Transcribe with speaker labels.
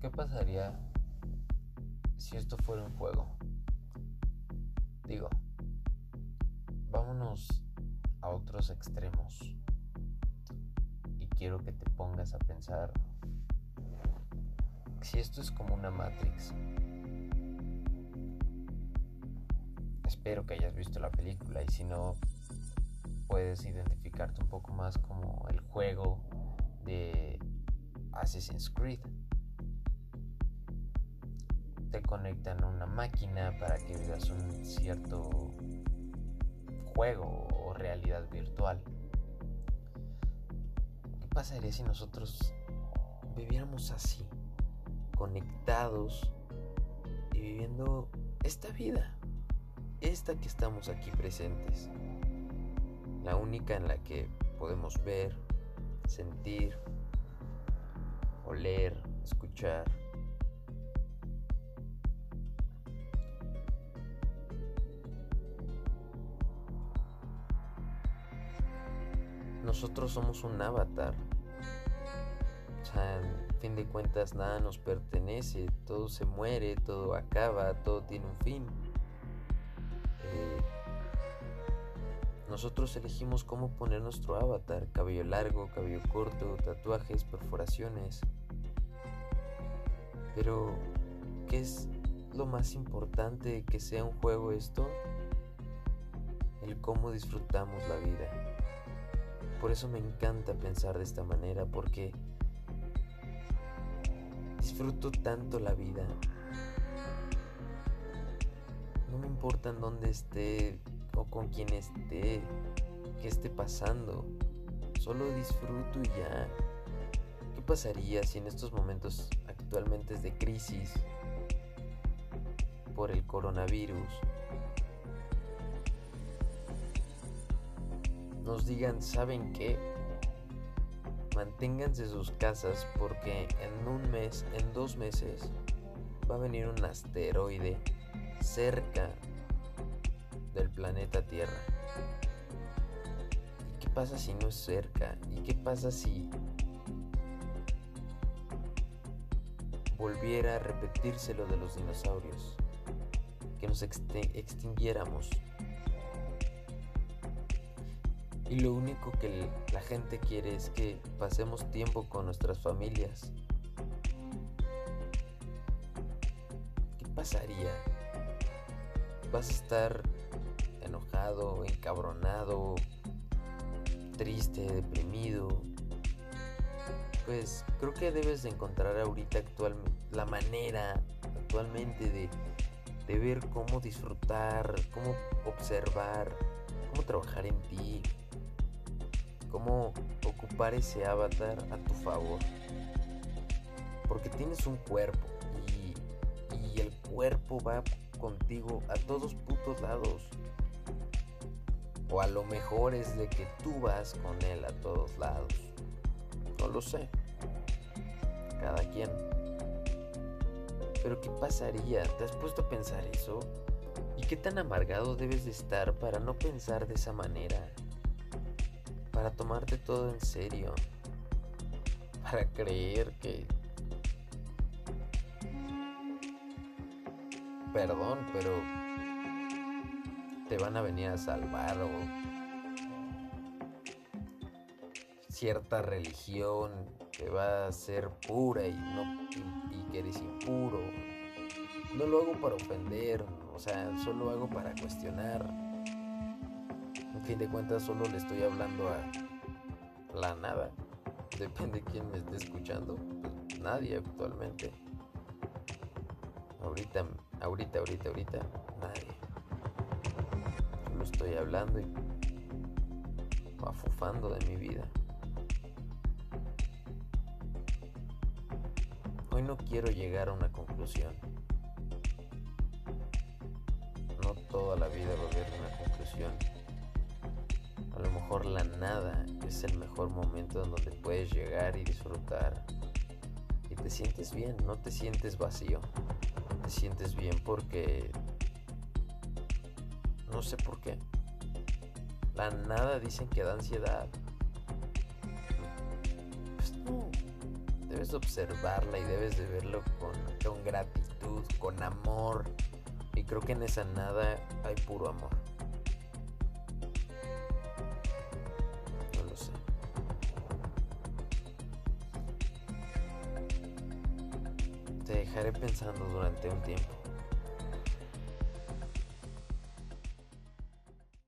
Speaker 1: ¿qué pasaría si esto fuera un juego? Digo, vámonos a otros extremos. Y quiero que te pongas a pensar si esto es como una Matrix. Espero que hayas visto la película y si no, puedes identificarte un poco más como el juego de Assassin's Creed. Te conectan a una máquina para que vivas un cierto juego o realidad virtual. ¿Qué pasaría si nosotros viviéramos así, conectados y viviendo esta vida, esta que estamos aquí presentes? La única en la que podemos ver, sentir, oler, escuchar. Nosotros somos un avatar. O sea, en fin de cuentas nada nos pertenece, todo se muere, todo acaba, todo tiene un fin. Eh, nosotros elegimos cómo poner nuestro avatar, cabello largo, cabello corto, tatuajes, perforaciones. Pero, ¿qué es lo más importante que sea un juego esto? El cómo disfrutamos la vida. Por eso me encanta pensar de esta manera, porque disfruto tanto la vida. No me importa en dónde esté, o con quien esté, que esté pasando. Solo disfruto y ya. ¿Qué pasaría si en estos momentos actualmente de crisis por el coronavirus nos digan, ¿saben qué? Manténganse sus casas porque en un mes, en dos meses, va a venir un asteroide cerca del planeta Tierra. ¿Y qué pasa si no es cerca? ¿Y qué pasa si volviera a repetirse lo de los dinosaurios? Que nos extinguiéramos. Y lo único que la gente quiere es que pasemos tiempo con nuestras familias. ¿Qué pasaría? Vas a estar enojado, encabronado, triste, deprimido, pues creo que debes de encontrar ahorita actual, la manera actualmente de, de ver cómo disfrutar, cómo observar, cómo trabajar en ti, cómo ocupar ese avatar a tu favor. Porque tienes un cuerpo y, el cuerpo va contigo a todos putos lados. O a lo mejor es de que tú vas con él a todos lados. No lo sé. Cada quien. Pero ¿qué pasaría? ¿Te has puesto a pensar eso? ¿Y qué tan amargado debes de estar para no pensar de esa manera? Para tomarte todo en serio. Para creer que... Perdón, pero te van a venir a salvar o cierta religión que va a ser pura y no y, que eres impuro. No lo hago para ofender, o sea, solo lo hago para cuestionar. En fin de cuentas, solo le estoy hablando a la nada. Depende de quién me esté escuchando. Pues nadie actualmente. Ahorita, ahorita, ahorita, ahorita, nadie estoy hablando y afufando de mi vida. Hoy no quiero llegar a una conclusión. No toda la vida va a haber una conclusión. A lo mejor la nada es el mejor momento en donde puedes llegar y disfrutar. Y te sientes bien, no te sientes vacío. Te sientes bien porque no sé por qué. La nada dicen que da ansiedad. Pues no. debes observarla y debes de verlo con, con gratitud, con amor. Y creo que en esa nada hay puro amor. Te dejaré pensando durante un tiempo.